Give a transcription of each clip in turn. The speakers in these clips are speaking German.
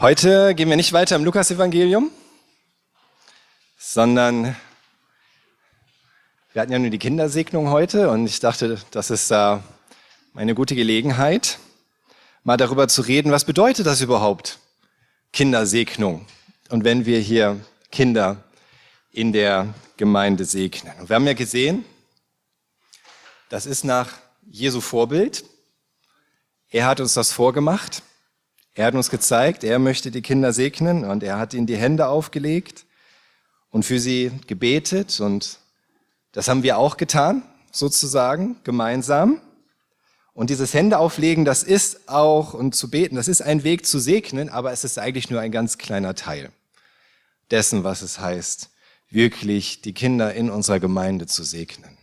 Heute gehen wir nicht weiter im Lukas-Evangelium, sondern wir hatten ja nur die Kindersegnung heute und ich dachte, das ist da eine gute Gelegenheit, mal darüber zu reden, was bedeutet das überhaupt, Kindersegnung? Und wenn wir hier Kinder in der Gemeinde segnen. Und wir haben ja gesehen, das ist nach Jesu Vorbild. Er hat uns das vorgemacht. Er hat uns gezeigt, er möchte die Kinder segnen und er hat ihnen die Hände aufgelegt und für sie gebetet und das haben wir auch getan, sozusagen, gemeinsam. Und dieses Hände auflegen, das ist auch, und zu beten, das ist ein Weg zu segnen, aber es ist eigentlich nur ein ganz kleiner Teil dessen, was es heißt, wirklich die Kinder in unserer Gemeinde zu segnen.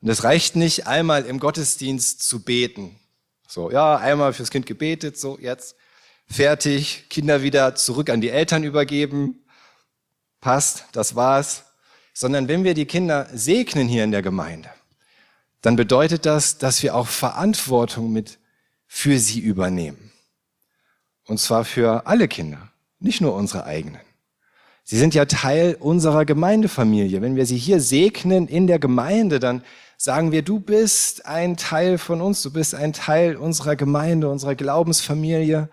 Und es reicht nicht einmal im Gottesdienst zu beten, so, ja, einmal fürs Kind gebetet, so, jetzt fertig, Kinder wieder zurück an die Eltern übergeben, passt, das war's. Sondern wenn wir die Kinder segnen hier in der Gemeinde, dann bedeutet das, dass wir auch Verantwortung mit für sie übernehmen. Und zwar für alle Kinder, nicht nur unsere eigenen. Sie sind ja Teil unserer Gemeindefamilie. Wenn wir sie hier segnen in der Gemeinde, dann sagen wir, du bist ein Teil von uns, du bist ein Teil unserer Gemeinde, unserer Glaubensfamilie.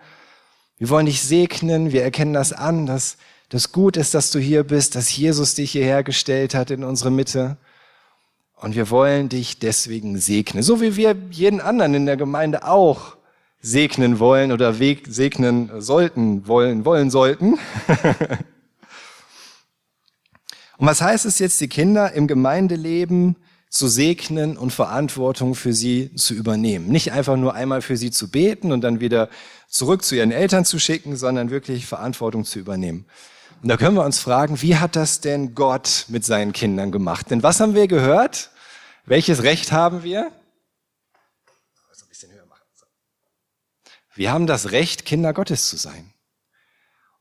Wir wollen dich segnen, wir erkennen das an, dass das gut ist, dass du hier bist, dass Jesus dich hierher gestellt hat in unsere Mitte. Und wir wollen dich deswegen segnen, so wie wir jeden anderen in der Gemeinde auch segnen wollen oder segnen sollten, wollen, wollen sollten. Und was heißt es jetzt, die Kinder im Gemeindeleben zu segnen und Verantwortung für sie zu übernehmen. Nicht einfach nur einmal für sie zu beten und dann wieder zurück zu ihren Eltern zu schicken, sondern wirklich Verantwortung zu übernehmen. Und da können wir uns fragen, wie hat das denn Gott mit seinen Kindern gemacht? Denn was haben wir gehört? Welches Recht haben wir? Wir haben das Recht, Kinder Gottes zu sein.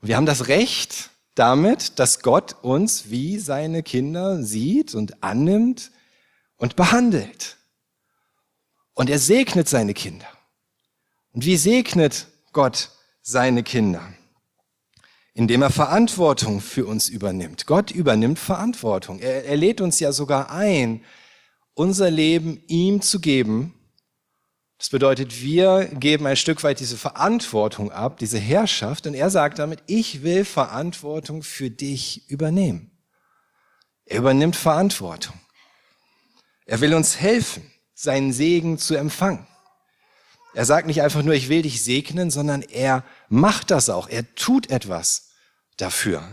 Und wir haben das Recht damit, dass Gott uns wie seine Kinder sieht und annimmt und behandelt. Und er segnet seine Kinder. Und wie segnet Gott seine Kinder? Indem er Verantwortung für uns übernimmt. Gott übernimmt Verantwortung. Er, er lädt uns ja sogar ein, unser Leben ihm zu geben. Das bedeutet, wir geben ein Stück weit diese Verantwortung ab, diese Herrschaft. Und er sagt damit, ich will Verantwortung für dich übernehmen. Er übernimmt Verantwortung. Er will uns helfen, seinen Segen zu empfangen. Er sagt nicht einfach nur, ich will dich segnen, sondern er macht das auch. Er tut etwas dafür.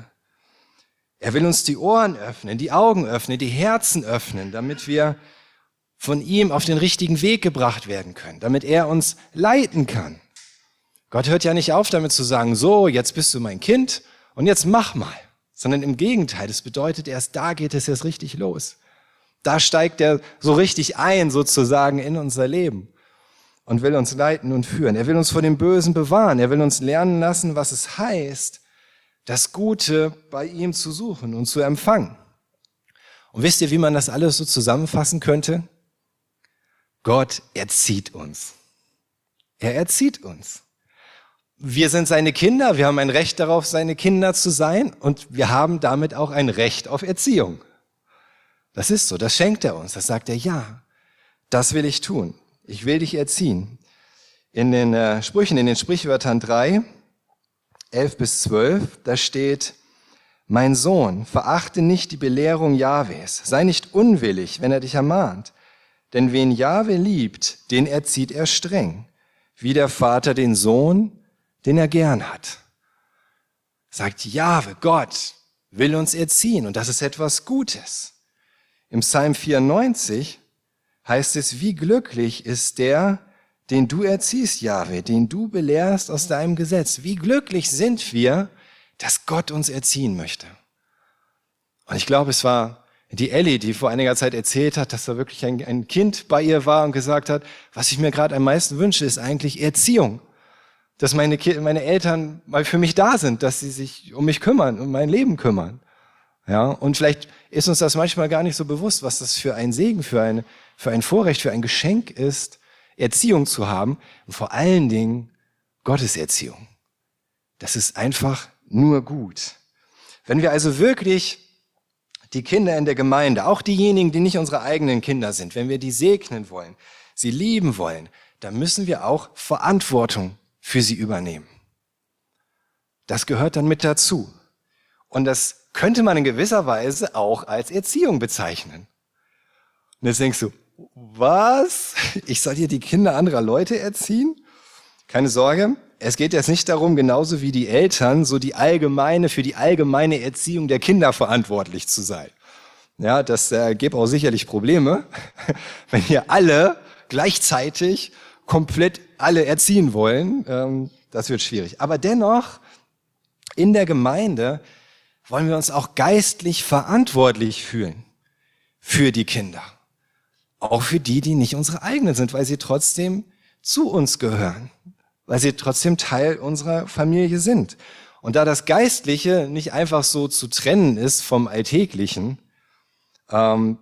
Er will uns die Ohren öffnen, die Augen öffnen, die Herzen öffnen, damit wir von ihm auf den richtigen Weg gebracht werden können, damit er uns leiten kann. Gott hört ja nicht auf damit zu sagen, so, jetzt bist du mein Kind und jetzt mach mal, sondern im Gegenteil, das bedeutet erst da geht es erst richtig los. Da steigt er so richtig ein, sozusagen, in unser Leben und will uns leiten und führen. Er will uns vor dem Bösen bewahren. Er will uns lernen lassen, was es heißt, das Gute bei ihm zu suchen und zu empfangen. Und wisst ihr, wie man das alles so zusammenfassen könnte? Gott erzieht uns. Er erzieht uns. Wir sind seine Kinder, wir haben ein Recht darauf, seine Kinder zu sein und wir haben damit auch ein Recht auf Erziehung. Das ist so, das schenkt er uns. Das sagt er, ja, das will ich tun. Ich will dich erziehen. In den äh, Sprüchen, in den Sprichwörtern 3, 11 bis 12, da steht, mein Sohn, verachte nicht die Belehrung Jahwes, sei nicht unwillig, wenn er dich ermahnt. Denn wen Jahwe liebt, den erzieht er streng, wie der Vater den Sohn, den er gern hat. Sagt Jahwe, Gott will uns erziehen und das ist etwas Gutes. Im Psalm 94 heißt es, wie glücklich ist der, den du erziehst, Jahwe, den du belehrst aus deinem Gesetz. Wie glücklich sind wir, dass Gott uns erziehen möchte. Und ich glaube, es war die Ellie, die vor einiger Zeit erzählt hat, dass da wirklich ein, ein Kind bei ihr war und gesagt hat, was ich mir gerade am meisten wünsche, ist eigentlich Erziehung. Dass meine, meine Eltern mal für mich da sind, dass sie sich um mich kümmern, um mein Leben kümmern. Ja, und vielleicht ist uns das manchmal gar nicht so bewusst, was das für ein Segen, für ein, für ein Vorrecht, für ein Geschenk ist, Erziehung zu haben und vor allen Dingen Gottes Erziehung. Das ist einfach nur gut. Wenn wir also wirklich die Kinder in der Gemeinde, auch diejenigen, die nicht unsere eigenen Kinder sind, wenn wir die segnen wollen, sie lieben wollen, dann müssen wir auch Verantwortung für sie übernehmen. Das gehört dann mit dazu. Und das könnte man in gewisser Weise auch als Erziehung bezeichnen. Und jetzt denkst du, was? Ich soll hier die Kinder anderer Leute erziehen? Keine Sorge, es geht jetzt nicht darum, genauso wie die Eltern, so die allgemeine, für die allgemeine Erziehung der Kinder verantwortlich zu sein. Ja, das äh, gibt auch sicherlich Probleme, wenn hier alle gleichzeitig komplett alle erziehen wollen. Ähm, das wird schwierig. Aber dennoch, in der Gemeinde wollen wir uns auch geistlich verantwortlich fühlen für die Kinder. Auch für die, die nicht unsere eigenen sind, weil sie trotzdem zu uns gehören, weil sie trotzdem Teil unserer Familie sind. Und da das Geistliche nicht einfach so zu trennen ist vom Alltäglichen, ähm,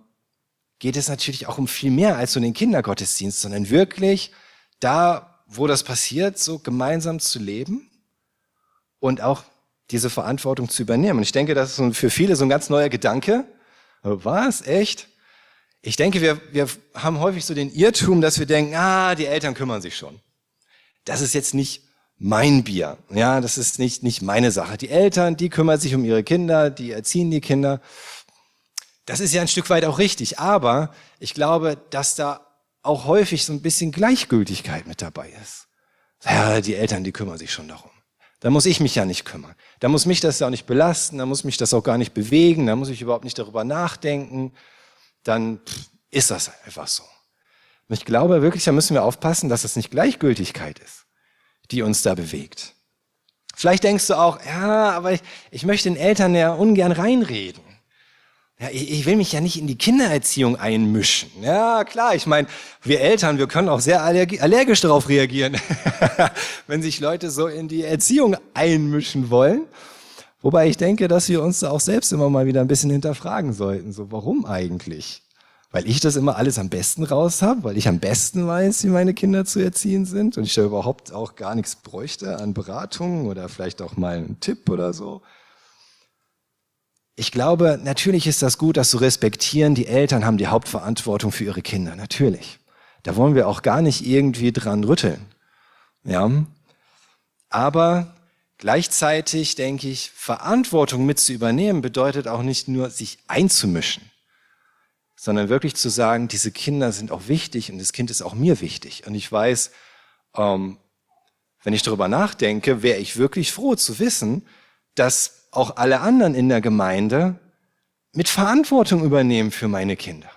geht es natürlich auch um viel mehr als um den Kindergottesdienst, sondern wirklich da, wo das passiert, so gemeinsam zu leben und auch diese Verantwortung zu übernehmen. Und ich denke, das ist für viele so ein ganz neuer Gedanke. Was? Echt? Ich denke, wir, wir haben häufig so den Irrtum, dass wir denken, ah, die Eltern kümmern sich schon. Das ist jetzt nicht mein Bier. Ja, das ist nicht, nicht meine Sache. Die Eltern, die kümmern sich um ihre Kinder, die erziehen die Kinder. Das ist ja ein Stück weit auch richtig. Aber ich glaube, dass da auch häufig so ein bisschen Gleichgültigkeit mit dabei ist. Ja, die Eltern, die kümmern sich schon darum. Da muss ich mich ja nicht kümmern. Da muss mich das ja auch nicht belasten, da muss mich das auch gar nicht bewegen, da muss ich überhaupt nicht darüber nachdenken. Dann ist das einfach so. Und ich glaube wirklich, da müssen wir aufpassen, dass es nicht Gleichgültigkeit ist, die uns da bewegt. Vielleicht denkst du auch, ja, aber ich, ich möchte den Eltern ja ungern reinreden. Ja, ich, will mich ja nicht in die Kindererziehung einmischen. Ja, klar, ich meine, wir Eltern, wir können auch sehr allergisch darauf reagieren, wenn sich Leute so in die Erziehung einmischen wollen. Wobei ich denke, dass wir uns da auch selbst immer mal wieder ein bisschen hinterfragen sollten. So, warum eigentlich? Weil ich das immer alles am besten raus habe, weil ich am besten weiß, wie meine Kinder zu erziehen sind und ich da überhaupt auch gar nichts bräuchte an Beratungen oder vielleicht auch mal einen Tipp oder so. Ich glaube, natürlich ist das gut, das zu respektieren. Die Eltern haben die Hauptverantwortung für ihre Kinder. Natürlich. Da wollen wir auch gar nicht irgendwie dran rütteln. Ja. Aber gleichzeitig denke ich, Verantwortung mit zu übernehmen bedeutet auch nicht nur sich einzumischen, sondern wirklich zu sagen, diese Kinder sind auch wichtig und das Kind ist auch mir wichtig. Und ich weiß, ähm, wenn ich darüber nachdenke, wäre ich wirklich froh zu wissen, dass auch alle anderen in der Gemeinde mit Verantwortung übernehmen für meine Kinder.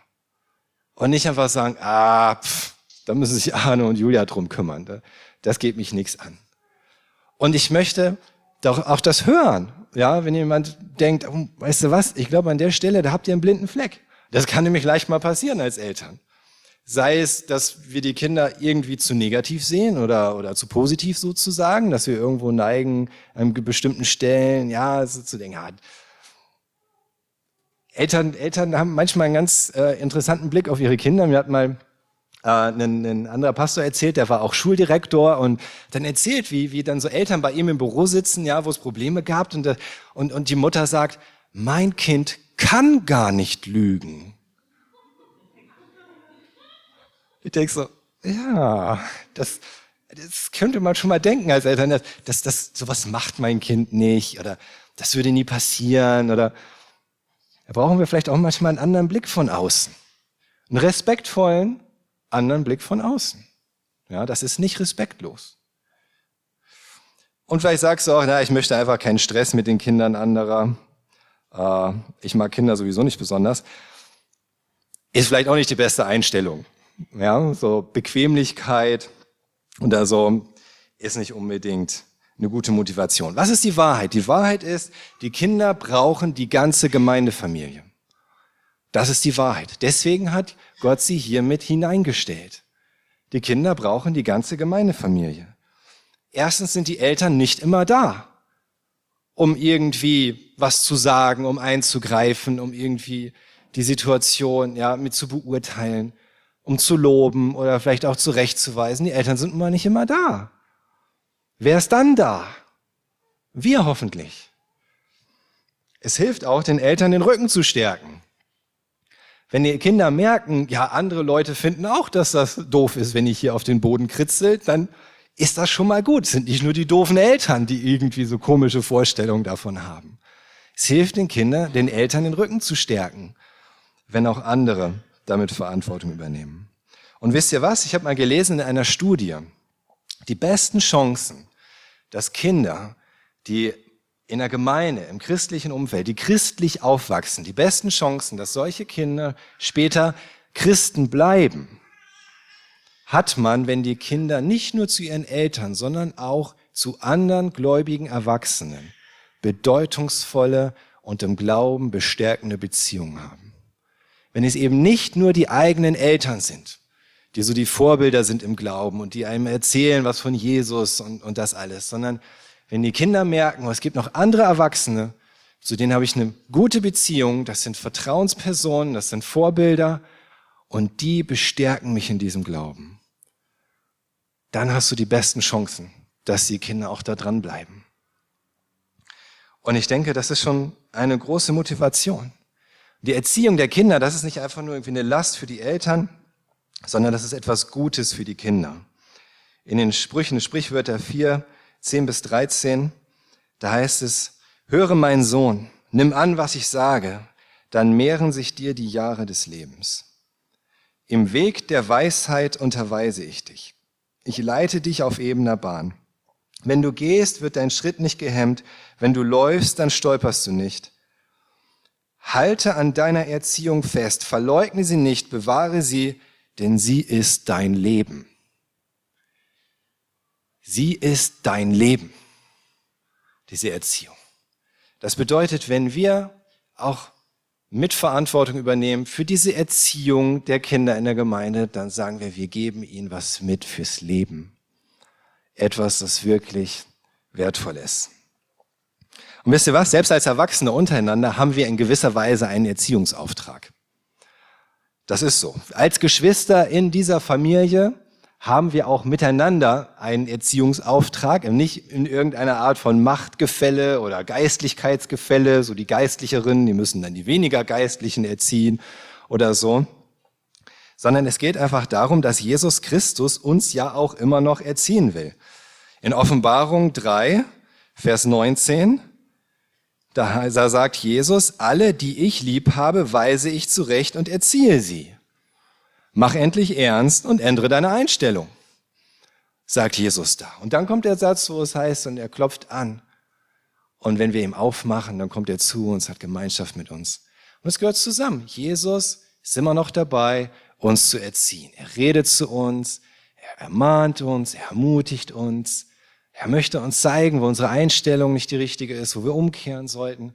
Und nicht einfach sagen, ah, pff, da müssen sich Arne und Julia drum kümmern. Das geht mich nichts an. Und ich möchte doch auch das hören. Ja, wenn jemand denkt, oh, weißt du was, ich glaube an der Stelle, da habt ihr einen blinden Fleck. Das kann nämlich leicht mal passieren als Eltern. Sei es, dass wir die Kinder irgendwie zu negativ sehen oder, oder zu positiv sozusagen, dass wir irgendwo neigen, an bestimmten Stellen, ja, so zu denken, ja, Eltern, Eltern haben manchmal einen ganz äh, interessanten Blick auf ihre Kinder. Mir hat mal äh, ein, ein anderer Pastor erzählt, der war auch Schuldirektor und dann erzählt, wie, wie dann so Eltern bei ihm im Büro sitzen, ja, wo es Probleme gab und, und, und die Mutter sagt, mein Kind kann gar nicht lügen. Ich denke so, ja, das, das könnte man schon mal denken als Eltern, dass das, sowas macht mein Kind nicht oder das würde nie passieren oder da brauchen wir vielleicht auch manchmal einen anderen Blick von außen. Einen respektvollen anderen Blick von außen. Ja, das ist nicht respektlos. Und vielleicht sagst du auch, na, ich möchte einfach keinen Stress mit den Kindern anderer. Äh, ich mag Kinder sowieso nicht besonders. Ist vielleicht auch nicht die beste Einstellung. Ja, so Bequemlichkeit oder so ist nicht unbedingt eine gute Motivation. Was ist die Wahrheit? Die Wahrheit ist, die Kinder brauchen die ganze Gemeindefamilie. Das ist die Wahrheit. Deswegen hat Gott sie hiermit hineingestellt. Die Kinder brauchen die ganze Gemeindefamilie. Erstens sind die Eltern nicht immer da, um irgendwie was zu sagen, um einzugreifen, um irgendwie die Situation ja mit zu beurteilen um zu loben oder vielleicht auch zurechtzuweisen. Die Eltern sind immer nicht immer da. Wer ist dann da? Wir hoffentlich. Es hilft auch, den Eltern den Rücken zu stärken. Wenn die Kinder merken, ja, andere Leute finden auch, dass das doof ist, wenn ich hier auf den Boden kritzel, dann ist das schon mal gut. Es sind nicht nur die doofen Eltern, die irgendwie so komische Vorstellungen davon haben. Es hilft den Kindern, den Eltern den Rücken zu stärken, wenn auch andere damit Verantwortung übernehmen. Und wisst ihr was? Ich habe mal gelesen in einer Studie, die besten Chancen, dass Kinder, die in der Gemeinde, im christlichen Umfeld, die christlich aufwachsen, die besten Chancen, dass solche Kinder später Christen bleiben, hat man, wenn die Kinder nicht nur zu ihren Eltern, sondern auch zu anderen gläubigen Erwachsenen bedeutungsvolle und im Glauben bestärkende Beziehungen haben. Wenn es eben nicht nur die eigenen Eltern sind, die so die Vorbilder sind im Glauben und die einem erzählen was von Jesus und, und das alles, sondern wenn die Kinder merken, oh, es gibt noch andere Erwachsene, zu denen habe ich eine gute Beziehung, das sind Vertrauenspersonen, das sind Vorbilder und die bestärken mich in diesem Glauben, dann hast du die besten Chancen, dass die Kinder auch da dranbleiben. Und ich denke, das ist schon eine große Motivation. Die Erziehung der Kinder, das ist nicht einfach nur irgendwie eine Last für die Eltern, sondern das ist etwas Gutes für die Kinder. In den Sprüchen, Sprichwörter 4, 10 bis 13, da heißt es, höre mein Sohn, nimm an, was ich sage, dann mehren sich dir die Jahre des Lebens. Im Weg der Weisheit unterweise ich dich. Ich leite dich auf ebener Bahn. Wenn du gehst, wird dein Schritt nicht gehemmt. Wenn du läufst, dann stolperst du nicht. Halte an deiner Erziehung fest, verleugne sie nicht, bewahre sie, denn sie ist dein Leben. Sie ist dein Leben, diese Erziehung. Das bedeutet, wenn wir auch Mitverantwortung übernehmen für diese Erziehung der Kinder in der Gemeinde, dann sagen wir, wir geben ihnen was mit fürs Leben. Etwas, das wirklich wertvoll ist. Und wisst ihr was? Selbst als Erwachsene untereinander haben wir in gewisser Weise einen Erziehungsauftrag. Das ist so. Als Geschwister in dieser Familie haben wir auch miteinander einen Erziehungsauftrag, nicht in irgendeiner Art von Machtgefälle oder Geistlichkeitsgefälle, so die Geistlicherinnen, die müssen dann die weniger Geistlichen erziehen oder so, sondern es geht einfach darum, dass Jesus Christus uns ja auch immer noch erziehen will. In Offenbarung 3, Vers 19, da sagt Jesus, alle, die ich lieb habe, weise ich zurecht und erziehe sie. Mach endlich ernst und ändere deine Einstellung, sagt Jesus da. Und dann kommt der Satz, wo es heißt, und er klopft an. Und wenn wir ihm aufmachen, dann kommt er zu uns, hat Gemeinschaft mit uns. Und es gehört zusammen. Jesus ist immer noch dabei, uns zu erziehen. Er redet zu uns, er ermahnt uns, er ermutigt uns. Er möchte uns zeigen, wo unsere Einstellung nicht die richtige ist, wo wir umkehren sollten.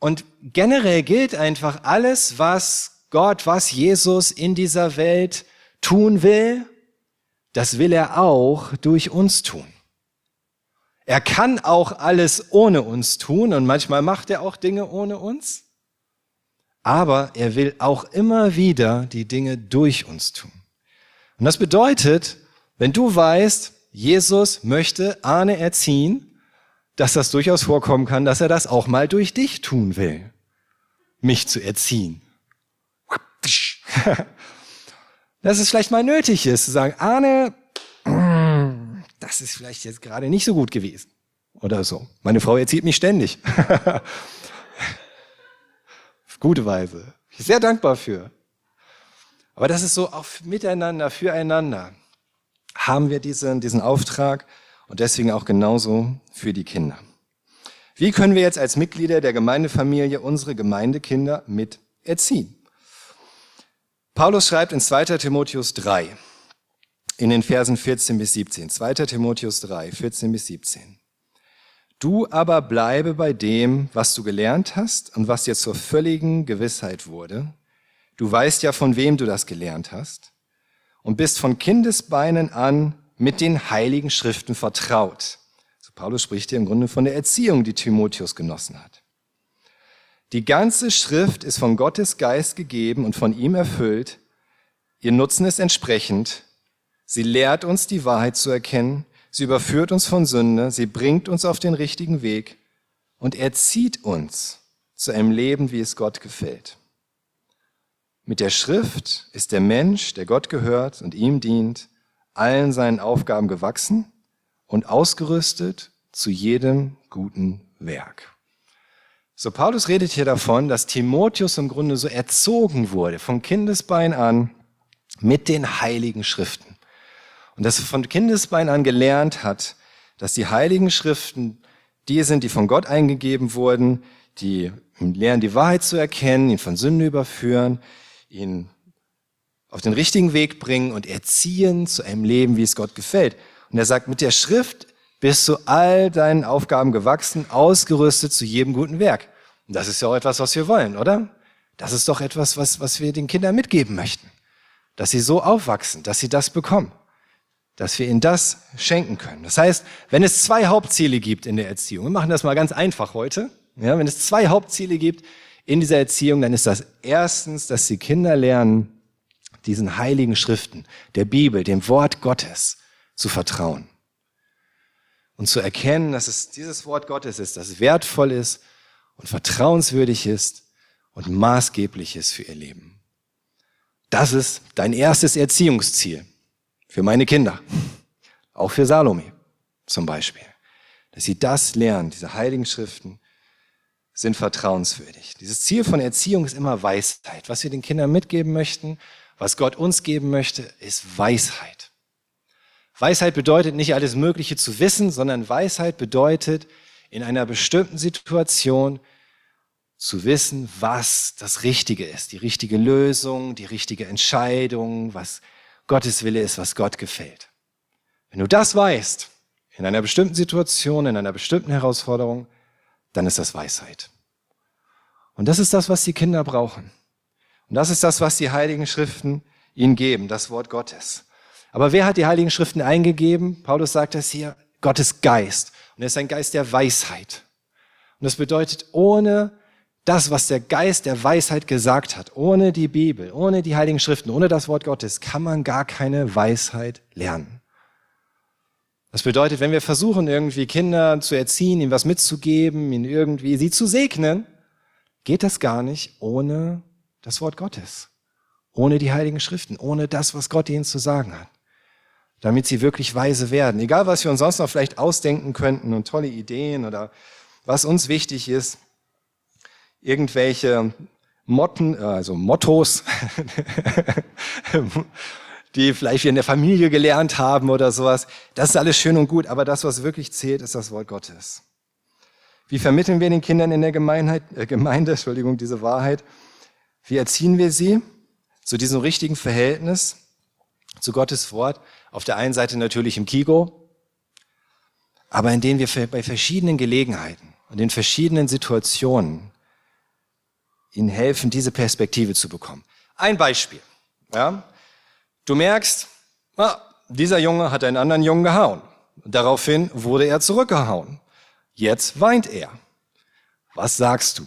Und generell gilt einfach alles, was Gott, was Jesus in dieser Welt tun will, das will er auch durch uns tun. Er kann auch alles ohne uns tun und manchmal macht er auch Dinge ohne uns. Aber er will auch immer wieder die Dinge durch uns tun. Und das bedeutet, wenn du weißt, Jesus möchte Arne erziehen, dass das durchaus vorkommen kann, dass er das auch mal durch dich tun will, mich zu erziehen. dass es vielleicht mal nötig ist, zu sagen, Arne, das ist vielleicht jetzt gerade nicht so gut gewesen. Oder so. Meine Frau erzieht mich ständig. Auf gute Weise. Ich bin sehr dankbar für. Aber das ist so auf miteinander, füreinander haben wir diesen, diesen Auftrag und deswegen auch genauso für die Kinder. Wie können wir jetzt als Mitglieder der Gemeindefamilie unsere Gemeindekinder mit erziehen? Paulus schreibt in 2. Timotheus 3, in den Versen 14 bis 17. 2. Timotheus 3, 14 bis 17. Du aber bleibe bei dem, was du gelernt hast und was dir zur völligen Gewissheit wurde. Du weißt ja, von wem du das gelernt hast und bist von Kindesbeinen an mit den heiligen Schriften vertraut. So Paulus spricht hier im Grunde von der Erziehung, die Timotheus genossen hat. Die ganze Schrift ist von Gottes Geist gegeben und von ihm erfüllt. Ihr Nutzen ist entsprechend. Sie lehrt uns die Wahrheit zu erkennen. sie überführt uns von Sünde, sie bringt uns auf den richtigen Weg und erzieht uns zu einem Leben, wie es Gott gefällt. Mit der Schrift ist der Mensch, der Gott gehört und ihm dient, allen seinen Aufgaben gewachsen und ausgerüstet zu jedem guten Werk. So, Paulus redet hier davon, dass Timotheus im Grunde so erzogen wurde, von Kindesbein an, mit den heiligen Schriften. Und dass er von Kindesbein an gelernt hat, dass die heiligen Schriften die sind, die von Gott eingegeben wurden, die lernen, die Wahrheit zu erkennen, ihn von Sünde überführen, ihn auf den richtigen Weg bringen und erziehen zu einem Leben, wie es Gott gefällt. Und er sagt, mit der Schrift bist du all deinen Aufgaben gewachsen, ausgerüstet zu jedem guten Werk. Und das ist ja auch etwas, was wir wollen, oder? Das ist doch etwas, was, was wir den Kindern mitgeben möchten. Dass sie so aufwachsen, dass sie das bekommen. Dass wir ihnen das schenken können. Das heißt, wenn es zwei Hauptziele gibt in der Erziehung, wir machen das mal ganz einfach heute, ja, wenn es zwei Hauptziele gibt in dieser Erziehung, dann ist das erstens, dass die Kinder lernen, diesen heiligen Schriften, der Bibel, dem Wort Gottes zu vertrauen. Und zu erkennen, dass es dieses Wort Gottes ist, das wertvoll ist und vertrauenswürdig ist und maßgeblich ist für ihr Leben. Das ist dein erstes Erziehungsziel für meine Kinder, auch für Salome zum Beispiel, dass sie das lernen, diese heiligen Schriften sind vertrauenswürdig. Dieses Ziel von Erziehung ist immer Weisheit. Was wir den Kindern mitgeben möchten, was Gott uns geben möchte, ist Weisheit. Weisheit bedeutet nicht alles Mögliche zu wissen, sondern Weisheit bedeutet in einer bestimmten Situation zu wissen, was das Richtige ist, die richtige Lösung, die richtige Entscheidung, was Gottes Wille ist, was Gott gefällt. Wenn du das weißt, in einer bestimmten Situation, in einer bestimmten Herausforderung, dann ist das Weisheit. Und das ist das, was die Kinder brauchen. Und das ist das, was die Heiligen Schriften ihnen geben, das Wort Gottes. Aber wer hat die Heiligen Schriften eingegeben? Paulus sagt das hier, Gottes Geist. Und er ist ein Geist der Weisheit. Und das bedeutet, ohne das, was der Geist der Weisheit gesagt hat, ohne die Bibel, ohne die Heiligen Schriften, ohne das Wort Gottes, kann man gar keine Weisheit lernen. Das bedeutet, wenn wir versuchen, irgendwie Kinder zu erziehen, ihnen was mitzugeben, ihnen irgendwie sie zu segnen, geht das gar nicht ohne das Wort Gottes, ohne die Heiligen Schriften, ohne das, was Gott ihnen zu sagen hat damit sie wirklich weise werden. Egal, was wir uns sonst noch vielleicht ausdenken könnten und tolle Ideen oder was uns wichtig ist, irgendwelche Motten, äh, also Mottos, die vielleicht in der Familie gelernt haben oder sowas. Das ist alles schön und gut, aber das, was wirklich zählt, ist das Wort Gottes. Wie vermitteln wir den Kindern in der Gemeinheit, äh, Gemeinde, Entschuldigung, diese Wahrheit? Wie erziehen wir sie zu diesem richtigen Verhältnis zu Gottes Wort? Auf der einen Seite natürlich im Kigo, aber in denen wir bei verschiedenen Gelegenheiten und in verschiedenen Situationen ihnen helfen, diese Perspektive zu bekommen. Ein Beispiel. Ja? Du merkst, ah, dieser Junge hat einen anderen Jungen gehauen. Daraufhin wurde er zurückgehauen. Jetzt weint er. Was sagst du?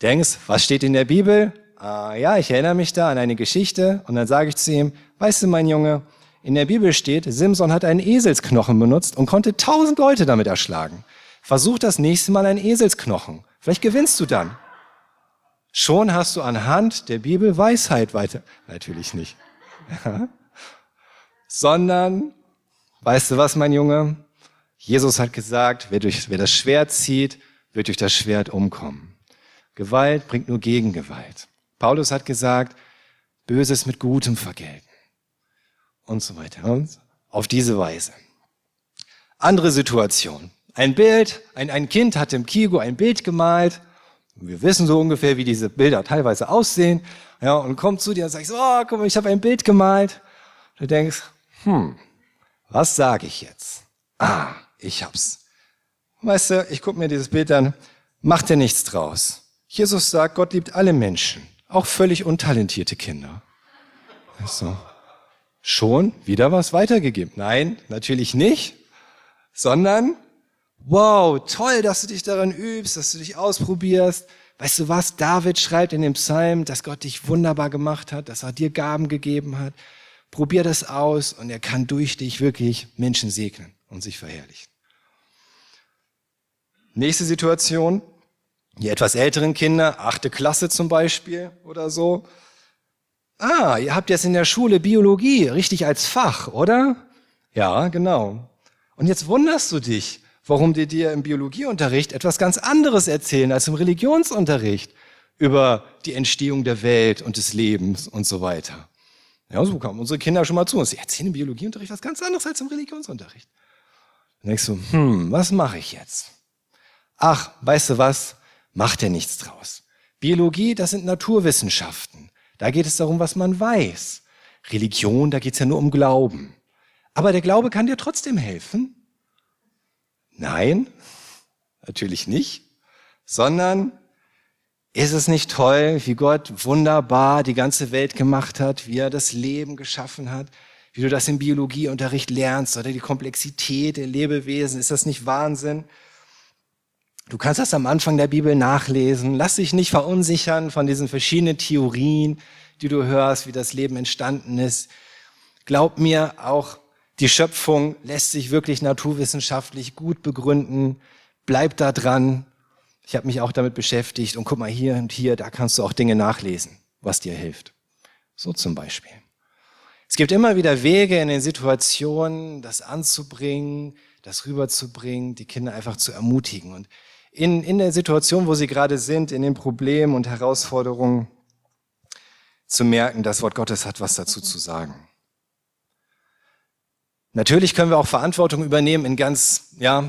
Denkst, was steht in der Bibel? Ah, ja, ich erinnere mich da an eine Geschichte und dann sage ich zu ihm, weißt du, mein Junge, in der Bibel steht, Simson hat einen Eselsknochen benutzt und konnte tausend Leute damit erschlagen. Versuch das nächste Mal einen Eselsknochen. Vielleicht gewinnst du dann. Schon hast du anhand der Bibel Weisheit weiter. Natürlich nicht. Sondern, weißt du was, mein Junge? Jesus hat gesagt, wer, durch, wer das Schwert zieht, wird durch das Schwert umkommen. Gewalt bringt nur Gegengewalt. Paulus hat gesagt, Böses mit Gutem vergelten und so weiter. Und auf diese Weise. Andere Situation. Ein Bild, ein, ein Kind hat im Kigo ein Bild gemalt. Wir wissen so ungefähr, wie diese Bilder teilweise aussehen. Ja, und kommt zu dir und sagt, oh, guck mal, ich habe ein Bild gemalt. Du denkst, hm, was sage ich jetzt? Ah, ich hab's. Weißt du, ich gucke mir dieses Bild an, mach dir nichts draus. Jesus sagt, Gott liebt alle Menschen, auch völlig untalentierte Kinder. So schon wieder was weitergegeben. Nein, natürlich nicht, sondern, wow, toll, dass du dich daran übst, dass du dich ausprobierst. Weißt du was? David schreibt in dem Psalm, dass Gott dich wunderbar gemacht hat, dass er dir Gaben gegeben hat. probier das aus und er kann durch dich wirklich Menschen segnen und sich verherrlichen. Nächste Situation, die etwas älteren Kinder, achte Klasse zum Beispiel oder so. Ah, ihr habt jetzt in der Schule Biologie, richtig als Fach, oder? Ja, genau. Und jetzt wunderst du dich, warum die dir im Biologieunterricht etwas ganz anderes erzählen als im Religionsunterricht über die Entstehung der Welt und des Lebens und so weiter. Ja, so kommen unsere Kinder schon mal zu uns. Sie erzählen im Biologieunterricht was ganz anderes als im Religionsunterricht. Dann denkst du, hm, was mache ich jetzt? Ach, weißt du was? Macht ja nichts draus. Biologie, das sind Naturwissenschaften. Da geht es darum, was man weiß. Religion, da geht es ja nur um Glauben. Aber der Glaube kann dir trotzdem helfen? Nein, natürlich nicht, sondern ist es nicht toll, wie Gott wunderbar die ganze Welt gemacht hat, wie er das Leben geschaffen hat, wie du das im Biologieunterricht lernst oder die Komplexität der Lebewesen? Ist das nicht Wahnsinn? Du kannst das am Anfang der Bibel nachlesen. Lass dich nicht verunsichern von diesen verschiedenen Theorien, die du hörst, wie das Leben entstanden ist. Glaub mir, auch die Schöpfung lässt sich wirklich naturwissenschaftlich gut begründen. Bleib da dran. Ich habe mich auch damit beschäftigt und guck mal hier und hier, da kannst du auch Dinge nachlesen, was dir hilft. So zum Beispiel. Es gibt immer wieder Wege in den Situationen, das anzubringen, das rüberzubringen, die Kinder einfach zu ermutigen. Und in, in der Situation, wo sie gerade sind, in den Problemen und Herausforderungen, zu merken, das Wort Gottes hat was dazu zu sagen. Natürlich können wir auch Verantwortung übernehmen in ganz, ja,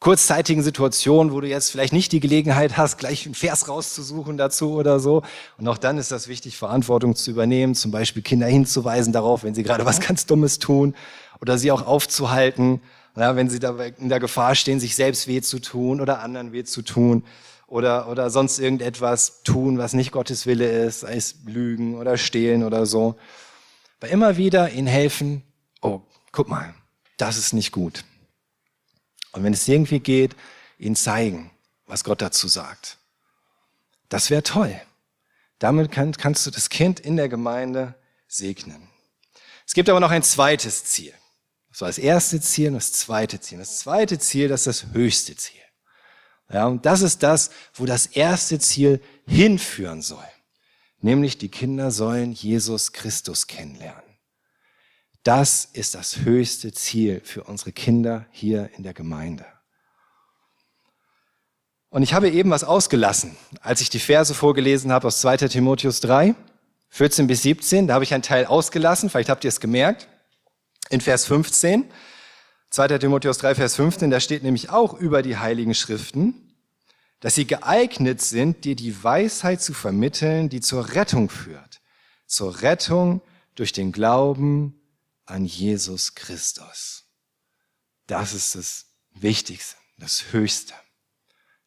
kurzzeitigen Situationen, wo du jetzt vielleicht nicht die Gelegenheit hast, gleich einen Vers rauszusuchen dazu oder so. Und auch dann ist das wichtig, Verantwortung zu übernehmen, zum Beispiel Kinder hinzuweisen darauf, wenn sie gerade was ganz Dummes tun oder sie auch aufzuhalten, ja, wenn sie da in der Gefahr stehen, sich selbst weh zu tun oder anderen weh zu tun oder, oder sonst irgendetwas tun, was nicht Gottes Wille ist, sei es Lügen oder Stehlen oder so. Aber immer wieder ihnen helfen, oh, guck mal, das ist nicht gut. Und wenn es irgendwie geht, ihnen zeigen, was Gott dazu sagt. Das wäre toll. Damit kann, kannst du das Kind in der Gemeinde segnen. Es gibt aber noch ein zweites Ziel. Das war das erste Ziel und das zweite Ziel. Das zweite Ziel, das ist das höchste Ziel. Ja, und das ist das, wo das erste Ziel hinführen soll. Nämlich die Kinder sollen Jesus Christus kennenlernen. Das ist das höchste Ziel für unsere Kinder hier in der Gemeinde. Und ich habe eben was ausgelassen, als ich die Verse vorgelesen habe aus 2 Timotheus 3, 14 bis 17. Da habe ich einen Teil ausgelassen, vielleicht habt ihr es gemerkt. In Vers 15, 2 Timotheus 3, Vers 15, da steht nämlich auch über die heiligen Schriften, dass sie geeignet sind, dir die Weisheit zu vermitteln, die zur Rettung führt. Zur Rettung durch den Glauben an Jesus Christus. Das ist das Wichtigste, das Höchste.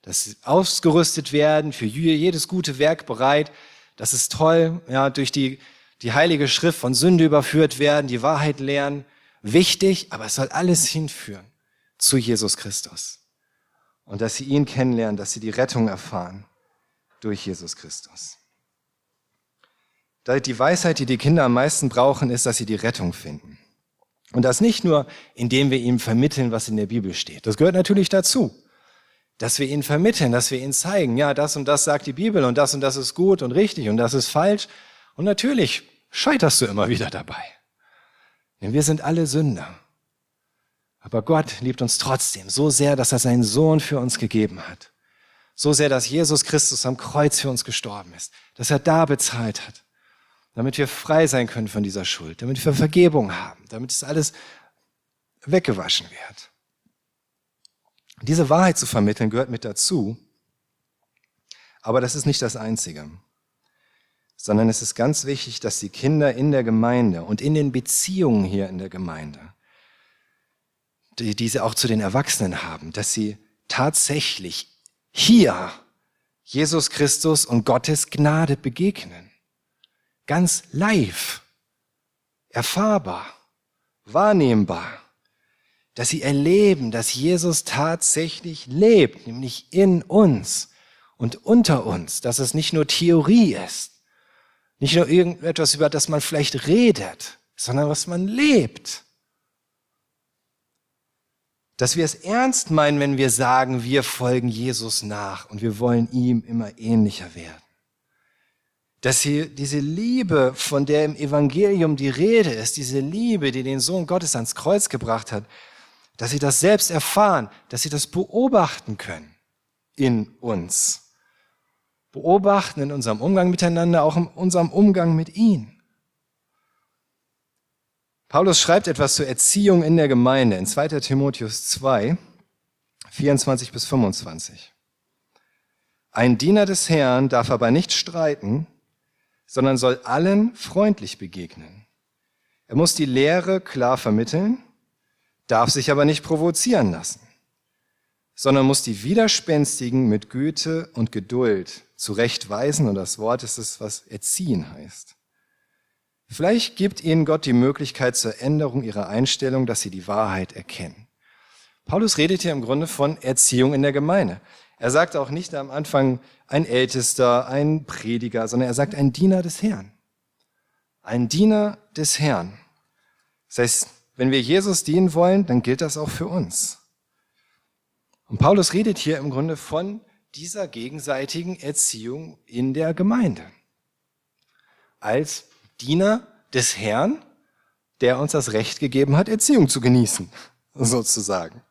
Dass sie ausgerüstet werden, für jedes gute Werk bereit. Das ist toll, ja, durch die, die heilige Schrift von Sünde überführt werden, die Wahrheit lernen. Wichtig, aber es soll alles hinführen zu Jesus Christus. Und dass sie ihn kennenlernen, dass sie die Rettung erfahren durch Jesus Christus. Die Weisheit, die die Kinder am meisten brauchen, ist, dass sie die Rettung finden. Und das nicht nur, indem wir ihnen vermitteln, was in der Bibel steht. Das gehört natürlich dazu. Dass wir ihnen vermitteln, dass wir ihnen zeigen, ja, das und das sagt die Bibel und das und das ist gut und richtig und das ist falsch. Und natürlich scheiterst du immer wieder dabei. Denn wir sind alle Sünder. Aber Gott liebt uns trotzdem so sehr, dass er seinen Sohn für uns gegeben hat. So sehr, dass Jesus Christus am Kreuz für uns gestorben ist. Dass er da bezahlt hat damit wir frei sein können von dieser Schuld, damit wir Vergebung haben, damit es alles weggewaschen wird. Diese Wahrheit zu vermitteln gehört mit dazu, aber das ist nicht das Einzige, sondern es ist ganz wichtig, dass die Kinder in der Gemeinde und in den Beziehungen hier in der Gemeinde, die, die sie auch zu den Erwachsenen haben, dass sie tatsächlich hier Jesus Christus und Gottes Gnade begegnen ganz live, erfahrbar, wahrnehmbar, dass sie erleben, dass Jesus tatsächlich lebt, nämlich in uns und unter uns, dass es nicht nur Theorie ist, nicht nur irgendetwas, über das man vielleicht redet, sondern was man lebt. Dass wir es ernst meinen, wenn wir sagen, wir folgen Jesus nach und wir wollen ihm immer ähnlicher werden. Dass hier diese Liebe, von der im Evangelium die Rede ist, diese Liebe, die den Sohn Gottes ans Kreuz gebracht hat, dass sie das selbst erfahren, dass sie das beobachten können in uns. Beobachten in unserem Umgang miteinander, auch in unserem Umgang mit ihm. Paulus schreibt etwas zur Erziehung in der Gemeinde in 2. Timotheus 2, 24 bis 25. Ein Diener des Herrn darf aber nicht streiten, sondern soll allen freundlich begegnen. Er muss die Lehre klar vermitteln, darf sich aber nicht provozieren lassen, sondern muss die Widerspenstigen mit Güte und Geduld zurechtweisen. Und das Wort ist es, was erziehen heißt. Vielleicht gibt ihnen Gott die Möglichkeit zur Änderung ihrer Einstellung, dass sie die Wahrheit erkennen. Paulus redet hier im Grunde von Erziehung in der Gemeinde. Er sagt auch nicht am Anfang ein Ältester, ein Prediger, sondern er sagt ein Diener des Herrn. Ein Diener des Herrn. Das heißt, wenn wir Jesus dienen wollen, dann gilt das auch für uns. Und Paulus redet hier im Grunde von dieser gegenseitigen Erziehung in der Gemeinde. Als Diener des Herrn, der uns das Recht gegeben hat, Erziehung zu genießen, sozusagen.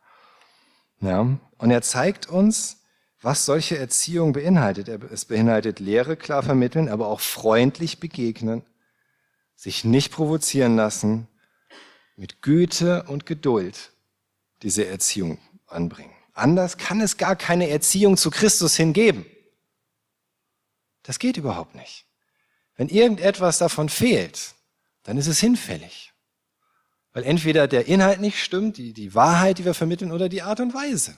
Ja, und er zeigt uns, was solche Erziehung beinhaltet. Es beinhaltet Lehre klar vermitteln, aber auch freundlich begegnen, sich nicht provozieren lassen, mit Güte und Geduld diese Erziehung anbringen. Anders kann es gar keine Erziehung zu Christus hingeben. Das geht überhaupt nicht. Wenn irgendetwas davon fehlt, dann ist es hinfällig. Weil entweder der Inhalt nicht stimmt, die, die Wahrheit, die wir vermitteln, oder die Art und Weise,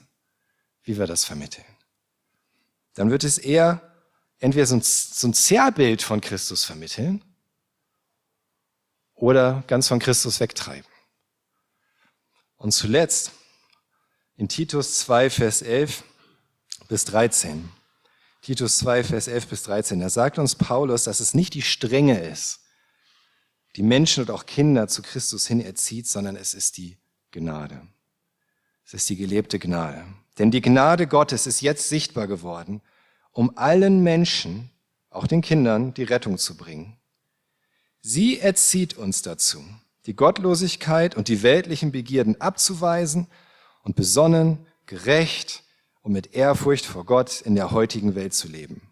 wie wir das vermitteln. Dann wird es eher entweder so ein, so ein Zerrbild von Christus vermitteln oder ganz von Christus wegtreiben. Und zuletzt in Titus 2, Vers 11 bis 13. Titus 2, Vers 11 bis 13. Da sagt uns Paulus, dass es nicht die Strenge ist, die Menschen und auch Kinder zu Christus hin erzieht, sondern es ist die Gnade. Es ist die gelebte Gnade. Denn die Gnade Gottes ist jetzt sichtbar geworden, um allen Menschen, auch den Kindern, die Rettung zu bringen. Sie erzieht uns dazu, die Gottlosigkeit und die weltlichen Begierden abzuweisen und besonnen, gerecht, und mit Ehrfurcht vor Gott in der heutigen Welt zu leben.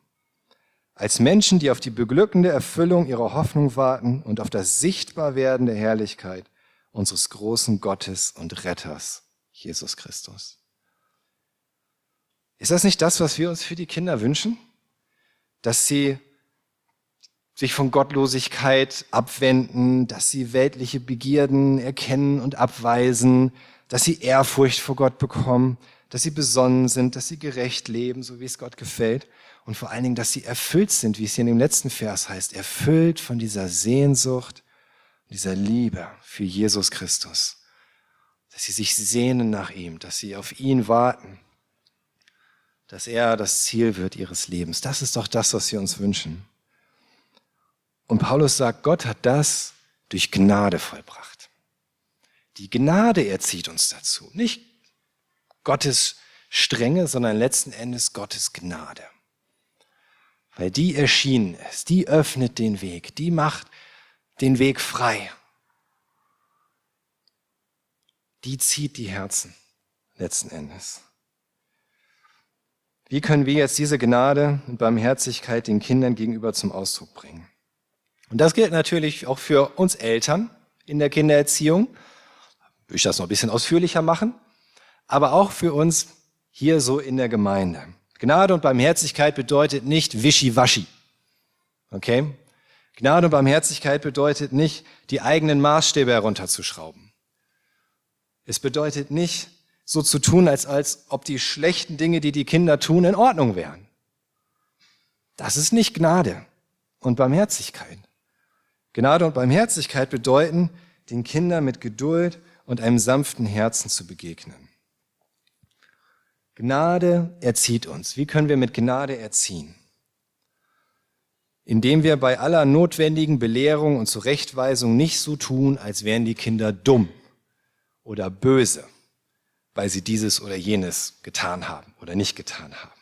Als Menschen, die auf die beglückende Erfüllung ihrer Hoffnung warten und auf das Sichtbarwerden der Herrlichkeit unseres großen Gottes und Retters, Jesus Christus. Ist das nicht das, was wir uns für die Kinder wünschen? Dass sie sich von Gottlosigkeit abwenden, dass sie weltliche Begierden erkennen und abweisen, dass sie Ehrfurcht vor Gott bekommen, dass sie besonnen sind, dass sie gerecht leben, so wie es Gott gefällt. Und vor allen Dingen, dass sie erfüllt sind, wie es hier in dem letzten Vers heißt, erfüllt von dieser Sehnsucht, dieser Liebe für Jesus Christus. Dass sie sich sehnen nach ihm, dass sie auf ihn warten, dass er das Ziel wird ihres Lebens. Das ist doch das, was wir uns wünschen. Und Paulus sagt, Gott hat das durch Gnade vollbracht. Die Gnade erzieht uns dazu, nicht Gottes Strenge, sondern letzten Endes Gottes Gnade. Weil die erschienen ist, die öffnet den Weg, die macht den Weg frei. Die zieht die Herzen letzten Endes. Wie können wir jetzt diese Gnade und Barmherzigkeit den Kindern gegenüber zum Ausdruck bringen? Und das gilt natürlich auch für uns Eltern in der Kindererziehung. Will ich das noch ein bisschen ausführlicher machen? aber auch für uns hier so in der Gemeinde. Gnade und Barmherzigkeit bedeutet nicht wischiwaschi. Okay? Gnade und Barmherzigkeit bedeutet nicht, die eigenen Maßstäbe herunterzuschrauben. Es bedeutet nicht, so zu tun, als, als ob die schlechten Dinge, die die Kinder tun, in Ordnung wären. Das ist nicht Gnade und Barmherzigkeit. Gnade und Barmherzigkeit bedeuten, den Kindern mit Geduld und einem sanften Herzen zu begegnen. Gnade erzieht uns. Wie können wir mit Gnade erziehen? indem wir bei aller notwendigen Belehrung und Zurechtweisung nicht so tun, als wären die Kinder dumm oder böse, weil sie dieses oder jenes getan haben oder nicht getan haben.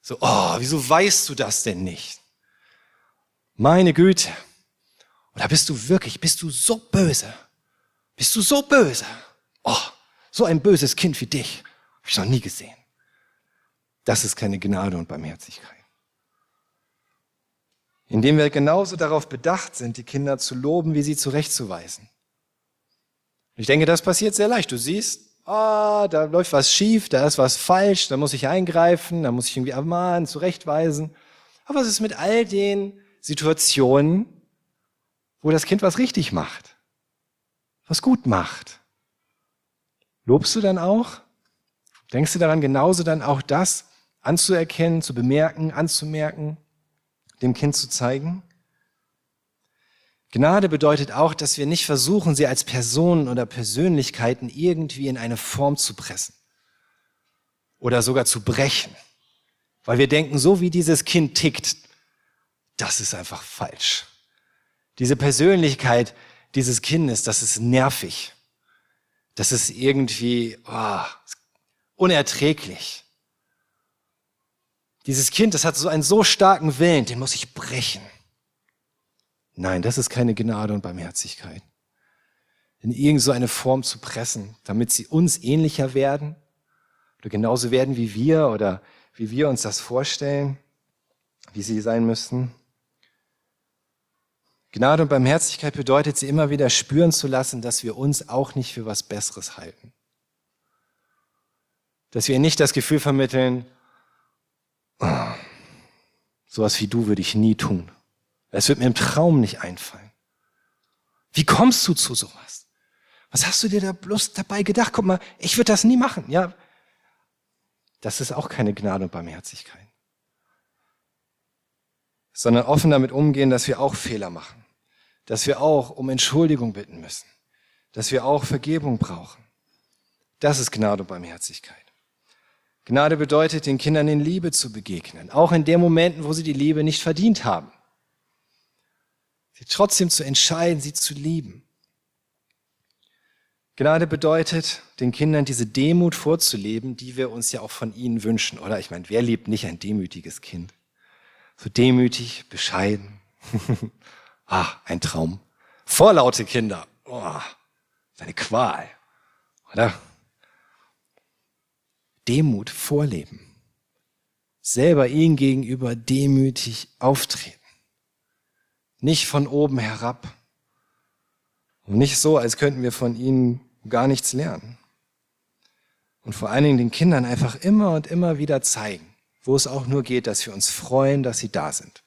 So, oh, wieso weißt du das denn nicht? Meine Güte. Oder bist du wirklich, bist du so böse? Bist du so böse? Oh, so ein böses Kind wie dich. Habe ich noch nie gesehen. Das ist keine Gnade und Barmherzigkeit. Indem wir genauso darauf bedacht sind, die Kinder zu loben, wie sie zurechtzuweisen. Ich denke, das passiert sehr leicht. Du siehst, ah, da läuft was schief, da ist was falsch, da muss ich eingreifen, da muss ich irgendwie ermahnen, zurechtweisen. Aber was ist mit all den Situationen, wo das Kind was richtig macht, was gut macht? Lobst du dann auch? Denkst du daran, genauso dann auch das anzuerkennen, zu bemerken, anzumerken, dem Kind zu zeigen? Gnade bedeutet auch, dass wir nicht versuchen, sie als Personen oder Persönlichkeiten irgendwie in eine Form zu pressen oder sogar zu brechen, weil wir denken, so wie dieses Kind tickt, das ist einfach falsch. Diese Persönlichkeit dieses Kindes, das ist nervig. Das ist irgendwie oh, unerträglich. Dieses Kind, das hat so einen so starken Willen, den muss ich brechen. Nein, das ist keine Gnade und Barmherzigkeit. In irgend so eine Form zu pressen, damit sie uns ähnlicher werden oder genauso werden wie wir oder wie wir uns das vorstellen, wie sie sein müssten. Gnade und Barmherzigkeit bedeutet, sie immer wieder spüren zu lassen, dass wir uns auch nicht für was Besseres halten. Dass wir nicht das Gefühl vermitteln, oh, sowas wie du würde ich nie tun. Es wird mir im Traum nicht einfallen. Wie kommst du zu sowas? Was hast du dir da bloß dabei gedacht? Guck mal, ich würde das nie machen. Ja, das ist auch keine Gnade und Barmherzigkeit. Sondern offen damit umgehen, dass wir auch Fehler machen. Dass wir auch um Entschuldigung bitten müssen. Dass wir auch Vergebung brauchen. Das ist Gnade und Barmherzigkeit. Gnade bedeutet, den Kindern in Liebe zu begegnen. Auch in den Momenten, wo sie die Liebe nicht verdient haben sie trotzdem zu entscheiden, sie zu lieben. Gnade bedeutet, den Kindern diese Demut vorzuleben, die wir uns ja auch von ihnen wünschen, oder? Ich meine, wer liebt nicht ein demütiges Kind? So demütig, bescheiden. ah, ein Traum. Vorlaute Kinder. Oh, eine Qual, oder? Demut vorleben. Selber ihnen gegenüber demütig auftreten. Nicht von oben herab. Und nicht so, als könnten wir von ihnen gar nichts lernen. Und vor allen Dingen den Kindern einfach immer und immer wieder zeigen, wo es auch nur geht, dass wir uns freuen, dass sie da sind.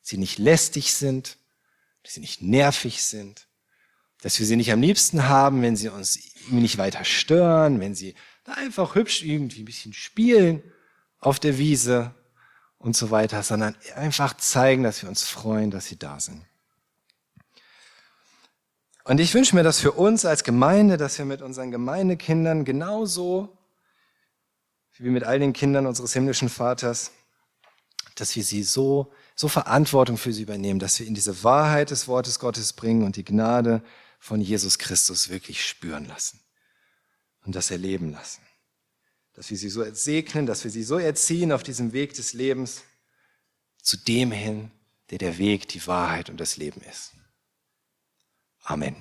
Sie nicht lästig sind, dass sie nicht nervig sind, dass wir sie nicht am liebsten haben, wenn sie uns nicht weiter stören, wenn sie einfach hübsch irgendwie ein bisschen spielen auf der Wiese und so weiter, sondern einfach zeigen, dass wir uns freuen, dass sie da sind. Und ich wünsche mir das für uns als Gemeinde, dass wir mit unseren Gemeindekindern genauso wie mit all den Kindern unseres himmlischen Vaters, dass wir sie so, so Verantwortung für sie übernehmen, dass wir in diese Wahrheit des Wortes Gottes bringen und die Gnade von Jesus Christus wirklich spüren lassen und das erleben lassen dass wir sie so segnen, dass wir sie so erziehen auf diesem Weg des Lebens zu dem hin, der der Weg, die Wahrheit und das Leben ist. Amen.